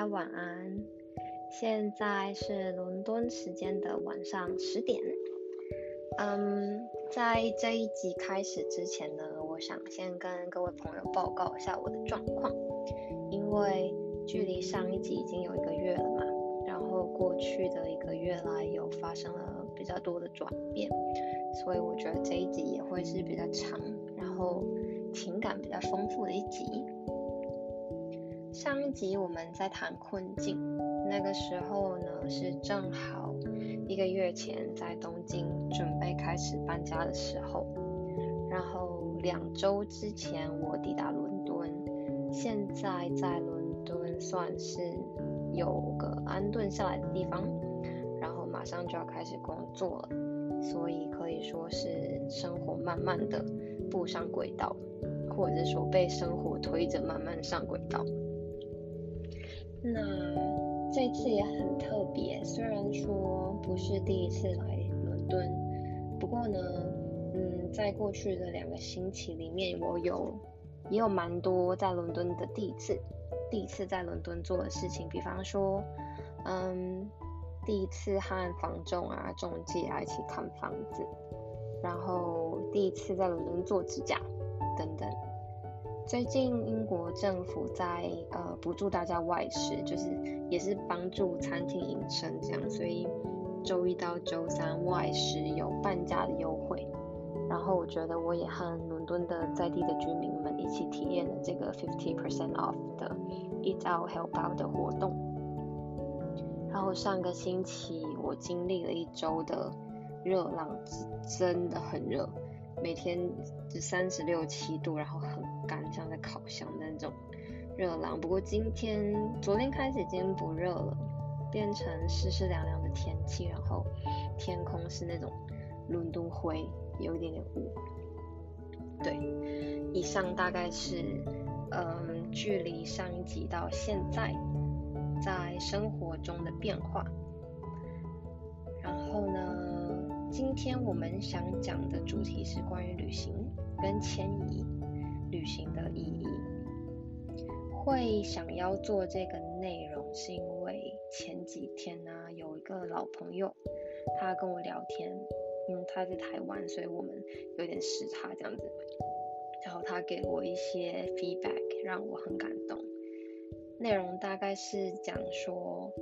家晚安。现在是伦敦时间的晚上十点。嗯，在这一集开始之前呢，我想先跟各位朋友报告一下我的状况，因为距离上一集已经有一个月了嘛，然后过去的一个月来有发生了比较多的转变，所以我觉得这一集也会是比较长，然后情感比较丰富的一集。上一集我们在谈困境，那个时候呢是正好一个月前在东京准备开始搬家的时候，然后两周之前我抵达伦敦，现在在伦敦算是有个安顿下来的地方，然后马上就要开始工作了，所以可以说是生活慢慢的步上轨道，或者说被生活推着慢慢上轨道。那这次也很特别，虽然说不是第一次来伦敦，不过呢，嗯，在过去的两个星期里面，我有也有蛮多在伦敦的第一次，第一次在伦敦做的事情，比方说，嗯，第一次和房仲啊、中介啊一起看房子，然后第一次在伦敦做指甲等等。最近英国政府在呃补助大家外食，就是也是帮助餐厅营生这样，所以周一到周三外食有半价的优惠。然后我觉得我也和伦敦的在地的居民们一起体验了这个 fifty percent off 的 eat out help out 的活动。然后上个星期我经历了一周的热浪，真的很热。每天就三十六七度，然后很干，像在烤箱的那种热浪。不过今天、昨天开始已经不热了，变成湿湿凉凉的天气，然后天空是那种伦敦灰，有一点点雾。对，以上大概是嗯，距离上一集到现在在生活中的变化。然后呢？今天我们想讲的主题是关于旅行跟迁移，旅行的意义。会想要做这个内容，是因为前几天呢，有一个老朋友，他跟我聊天，因为他在台湾，所以我们有点时差这样子。然后他给我一些 feedback，让我很感动。内容大概是讲说，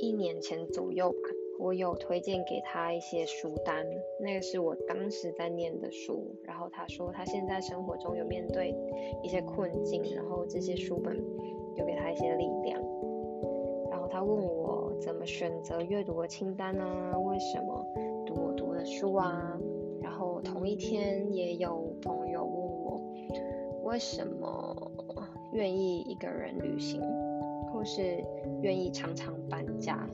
一年前左右吧。我有推荐给他一些书单，那个是我当时在念的书。然后他说他现在生活中有面对一些困境，然后这些书本有给他一些力量。然后他问我怎么选择阅读的清单啊？为什么读我读的书啊？然后同一天也有朋友问我为什么愿意一个人旅行，或是愿意常常搬家。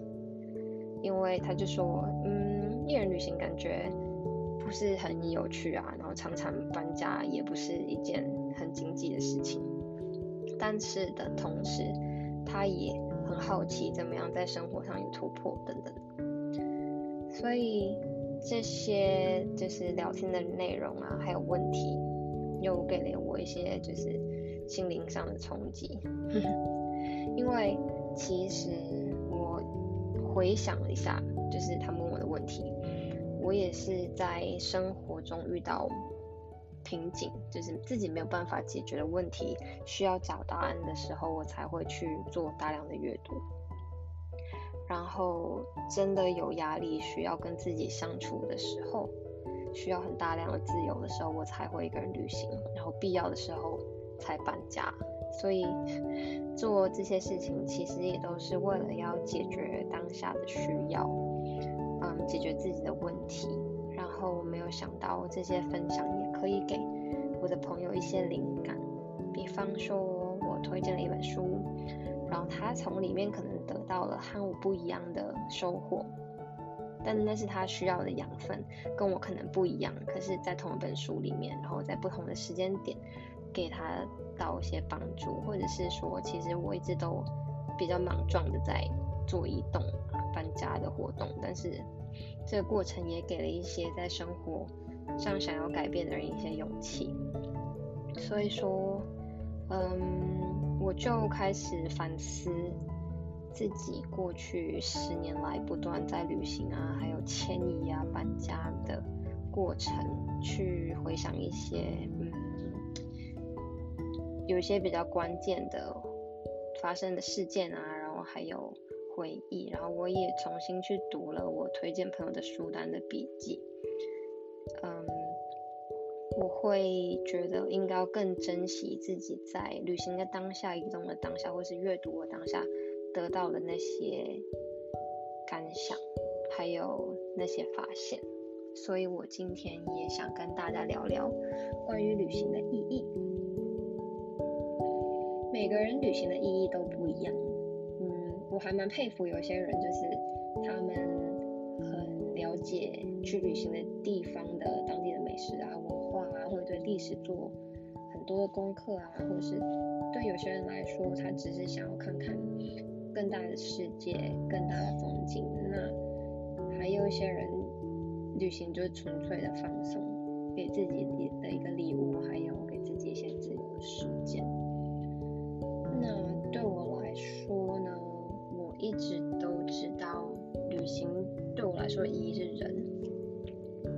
因为他就说，嗯，一人旅行感觉不是很有趣啊，然后常常搬家也不是一件很经济的事情。但是的同时，他也很好奇怎么样在生活上有突破等等。所以这些就是聊天的内容啊，还有问题，又给了我一些就是心灵上的冲击。因为其实。回想了一下，就是他问我的问题，我也是在生活中遇到瓶颈，就是自己没有办法解决的问题，需要找答案的时候，我才会去做大量的阅读。然后真的有压力，需要跟自己相处的时候，需要很大量的自由的时候，我才会一个人旅行。然后必要的时候才搬家。所以做这些事情，其实也都是为了要解决当下的需要，嗯，解决自己的问题。然后我没有想到这些分享也可以给我的朋友一些灵感。比方说，我推荐了一本书，然后他从里面可能得到了和我不一样的收获，但那是他需要的养分，跟我可能不一样。可是，在同一本书里面，然后在不同的时间点。给他到一些帮助，或者是说，其实我一直都比较莽撞的在做移动、搬家的活动，但是这个过程也给了一些在生活上想要改变的人一些勇气。所以说，嗯，我就开始反思，自己过去十年来不断在旅行啊，还有迁移啊、搬家的过程，去回想一些，有一些比较关键的发生的事件啊，然后还有回忆，然后我也重新去读了我推荐朋友的书单的笔记，嗯。我会觉得应该要更珍惜自己在旅行的当下、移动的当下，或是阅读的当下得到的那些感想，还有那些发现。所以我今天也想跟大家聊聊关于旅行的意义。每个人旅行的意义都不一样。嗯，我还蛮佩服有些人，就是他们很了解去旅行的地方的当地的美食啊。文化啊，或者对历史做很多的功课啊，或者是对有些人来说，他只是想要看看更大的世界、更大的风景。那还有一些人旅行就是纯粹的放松，给自己的一个礼物，还有给自己一些自由的时间。那对我来说呢，我一直都知道旅行对我来说意义是人。嗯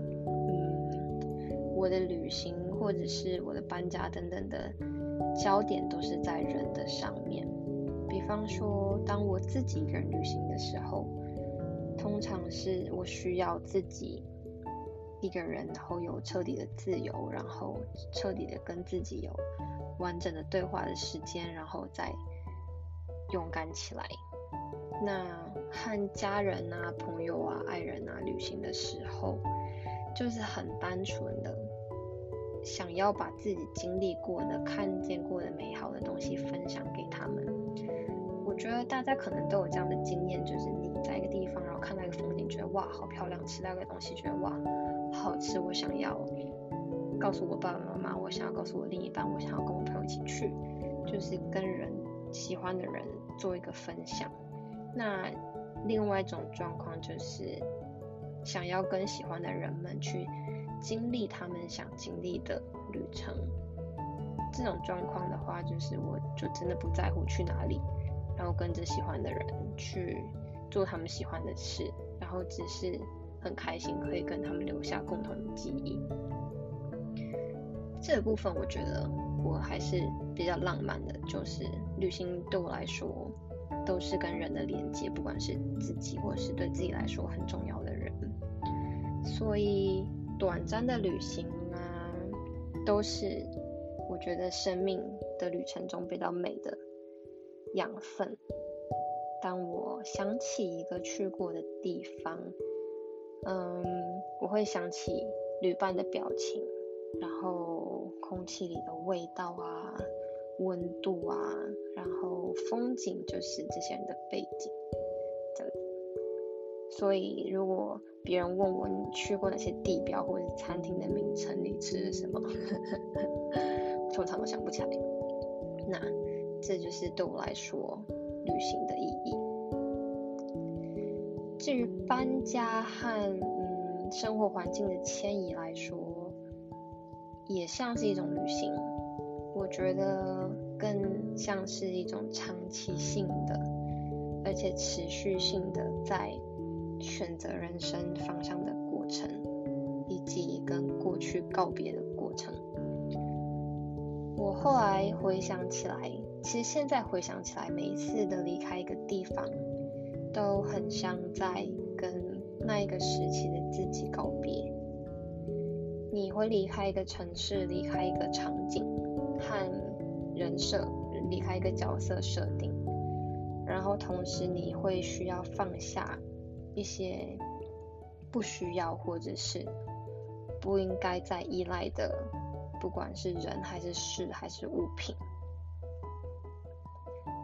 我的旅行或者是我的搬家等等的焦点都是在人的上面。比方说，当我自己一个人旅行的时候，通常是我需要自己一个人，然后有彻底的自由，然后彻底的跟自己有完整的对话的时间，然后再勇敢起来。那和家人啊、朋友啊、爱人啊旅行的时候，就是很单纯的。想要把自己经历过的、看见过的美好的东西分享给他们。我觉得大家可能都有这样的经验，就是你在一个地方，然后看到一个风景，觉得哇好漂亮；吃到一个东西，觉得哇好吃，我想要告诉我爸爸妈妈，我想要告诉我另一半，我想要跟我朋友一起去，就是跟人喜欢的人做一个分享。那另外一种状况就是想要跟喜欢的人们去。经历他们想经历的旅程，这种状况的话，就是我就真的不在乎去哪里，然后跟着喜欢的人去做他们喜欢的事，然后只是很开心可以跟他们留下共同的记忆。这个部分我觉得我还是比较浪漫的，就是旅行对我来说都是跟人的连接，不管是自己或是对自己来说很重要的人，所以。短暂的旅行啊，都是我觉得生命的旅程中比较美的养分。当我想起一个去过的地方，嗯，我会想起旅伴的表情，然后空气里的味道啊，温度啊，然后风景就是这些人的背景，这。所以如果别人问我你去过哪些地标或者是餐厅的名称，你吃了什么？通常都想不起来。那这就是对我来说旅行的意义。至于搬家和嗯生活环境的迁移来说，也像是一种旅行。我觉得更像是一种长期性的，而且持续性的在。选择人生方向的过程，以及跟过去告别的过程。我后来回想起来，其实现在回想起来，每一次的离开一个地方，都很像在跟那一个时期的自己告别。你会离开一个城市，离开一个场景和人设，离开一个角色设定，然后同时你会需要放下。一些不需要或者是不应该再依赖的，不管是人还是事还是物品，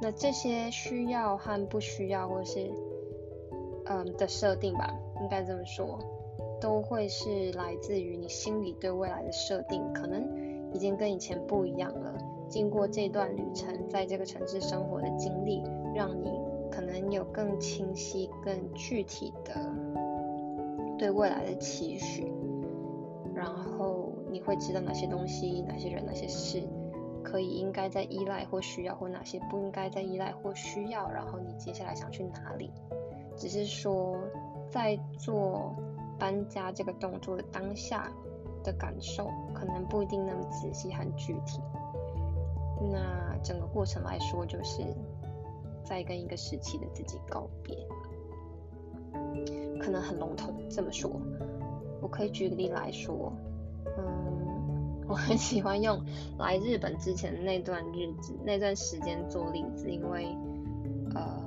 那这些需要和不需要或是嗯的设定吧，应该这么说，都会是来自于你心里对未来的设定，可能已经跟以前不一样了。经过这段旅程，在这个城市生活的经历，让你。可能有更清晰、更具体的对未来的期许，然后你会知道哪些东西、哪些人、哪些事可以应该在依赖或需要，或哪些不应该在依赖或需要，然后你接下来想去哪里？只是说在做搬家这个动作的当下的感受，可能不一定那么仔细和具体。那整个过程来说，就是在跟一个时期的自己告别，可能很笼统这么说。我可以举个例来说，嗯，我很喜欢用来日本之前那段日子、那段时间做例子，因为呃，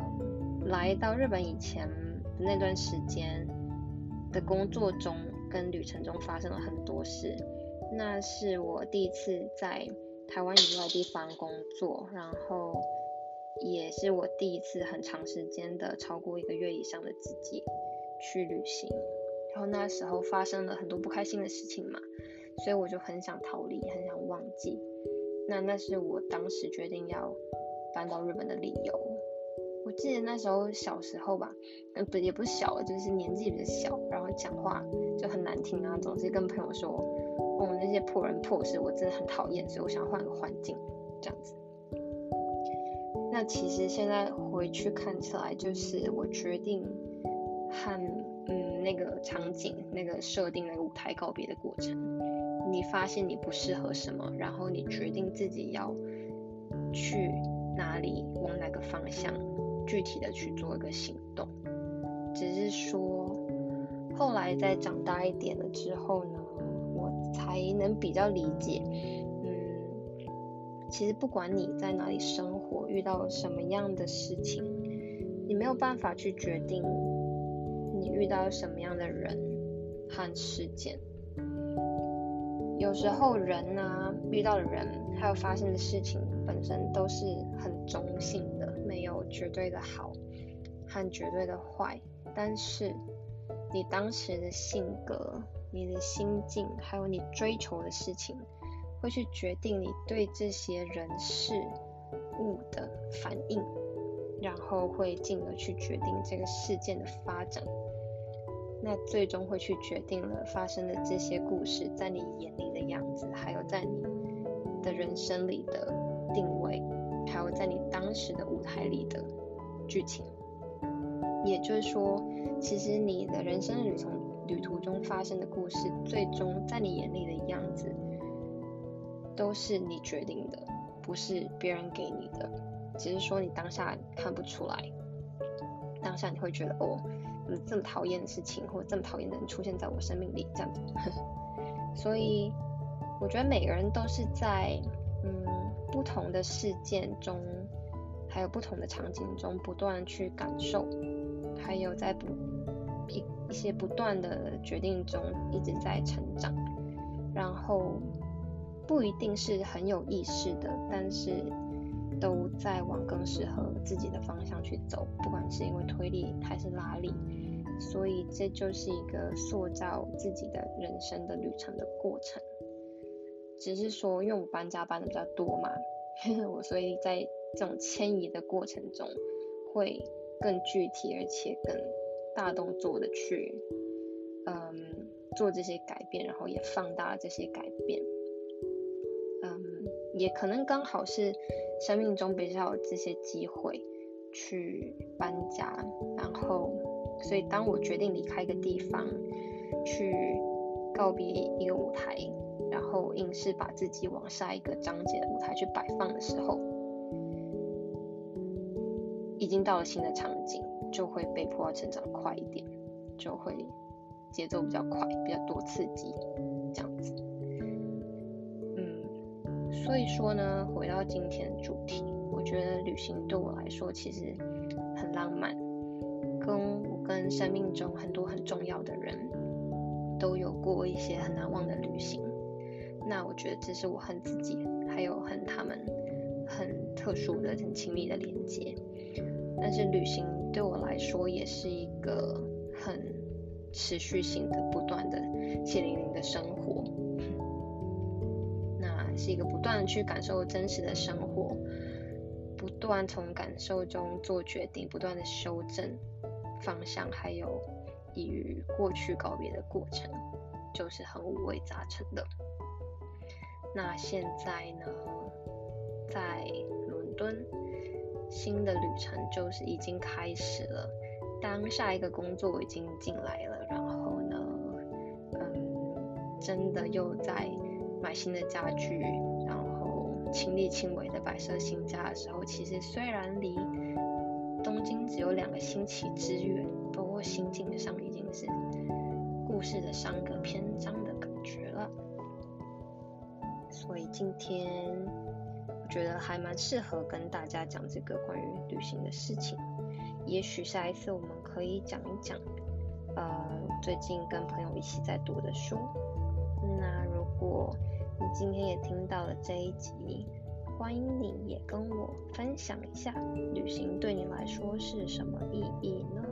来到日本以前那段时间的工作中跟旅程中发生了很多事，那是我第一次在。台湾以外地方工作，然后也是我第一次很长时间的超过一个月以上的自己去旅行，然后那时候发生了很多不开心的事情嘛，所以我就很想逃离，很想忘记。那那是我当时决定要搬到日本的理由。我记得那时候小时候吧，嗯不也不是小，就是年纪比较小，然后讲话就很难听啊，总是跟朋友说。我们那些破人破事，我真的很讨厌，所以我想换个环境，这样子。那其实现在回去看起来，就是我决定和嗯那个场景、那个设定、那个舞台告别的过程。你发现你不适合什么，然后你决定自己要去哪里，往哪个方向，具体的去做一个行动。只是说，后来在长大一点了之后呢？我才能比较理解，嗯，其实不管你在哪里生活，遇到什么样的事情，你没有办法去决定你遇到什么样的人和事件。有时候人呢，遇到的人还有发生的事情本身都是很中性的，没有绝对的好和绝对的坏，但是你当时的性格。你的心境，还有你追求的事情，会去决定你对这些人事物的反应，然后会进而去决定这个事件的发展。那最终会去决定了发生的这些故事在你眼里的样子，还有在你的人生里的定位，还有在你当时的舞台里的剧情。也就是说，其实你的人生旅程。旅途中发生的故事，最终在你眼里的样子，都是你决定的，不是别人给你的。只是说你当下看不出来，当下你会觉得哦，嗯，这么讨厌的事情，或这么讨厌的人出现在我生命里，这样子。所以我觉得每个人都是在嗯不同的事件中，还有不同的场景中，不断去感受，还有在不。一一些不断的决定中一直在成长，然后不一定是很有意识的，但是都在往更适合自己的方向去走，不管是因为推力还是拉力，所以这就是一个塑造自己的人生的旅程的过程。只是说，因为我搬家搬的比较多嘛，我所以在这种迁移的过程中会更具体，而且更。大动作的去，嗯，做这些改变，然后也放大了这些改变，嗯，也可能刚好是生命中比较有这些机会去搬家，然后，所以当我决定离开一个地方，去告别一个舞台，然后硬是把自己往下一个章节的舞台去摆放的时候，已经到了新的场景。就会被迫要成长快一点，就会节奏比较快，比较多刺激，这样子。嗯，所以说呢，回到今天的主题，我觉得旅行对我来说其实很浪漫，跟我跟生命中很多很重要的人都有过一些很难忘的旅行。那我觉得这是我和自己，还有和他们很特殊的、很亲密的连接。但是旅行。对我来说，也是一个很持续性的、不断的血淋淋的生活。那是一个不断的去感受真实的生活，不断从感受中做决定，不断的修正方向，还有与过去告别的过程，就是很五味杂陈的。那现在呢，在伦敦，新的旅程就是已经开始了。当下一个工作已经进来了，然后呢，嗯，真的又在买新的家具，然后亲力亲为的摆设新家的时候，其实虽然离东京只有两个星期之远，不过心境上已经是故事的上个篇章的感觉了。所以今天我觉得还蛮适合跟大家讲这个关于旅行的事情。也许下一次我们可以讲一讲，呃，最近跟朋友一起在读的书。那如果你今天也听到了这一集，欢迎你也跟我分享一下，旅行对你来说是什么意义呢？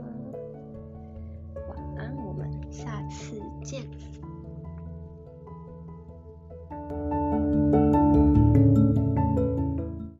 晚安，我们下次见。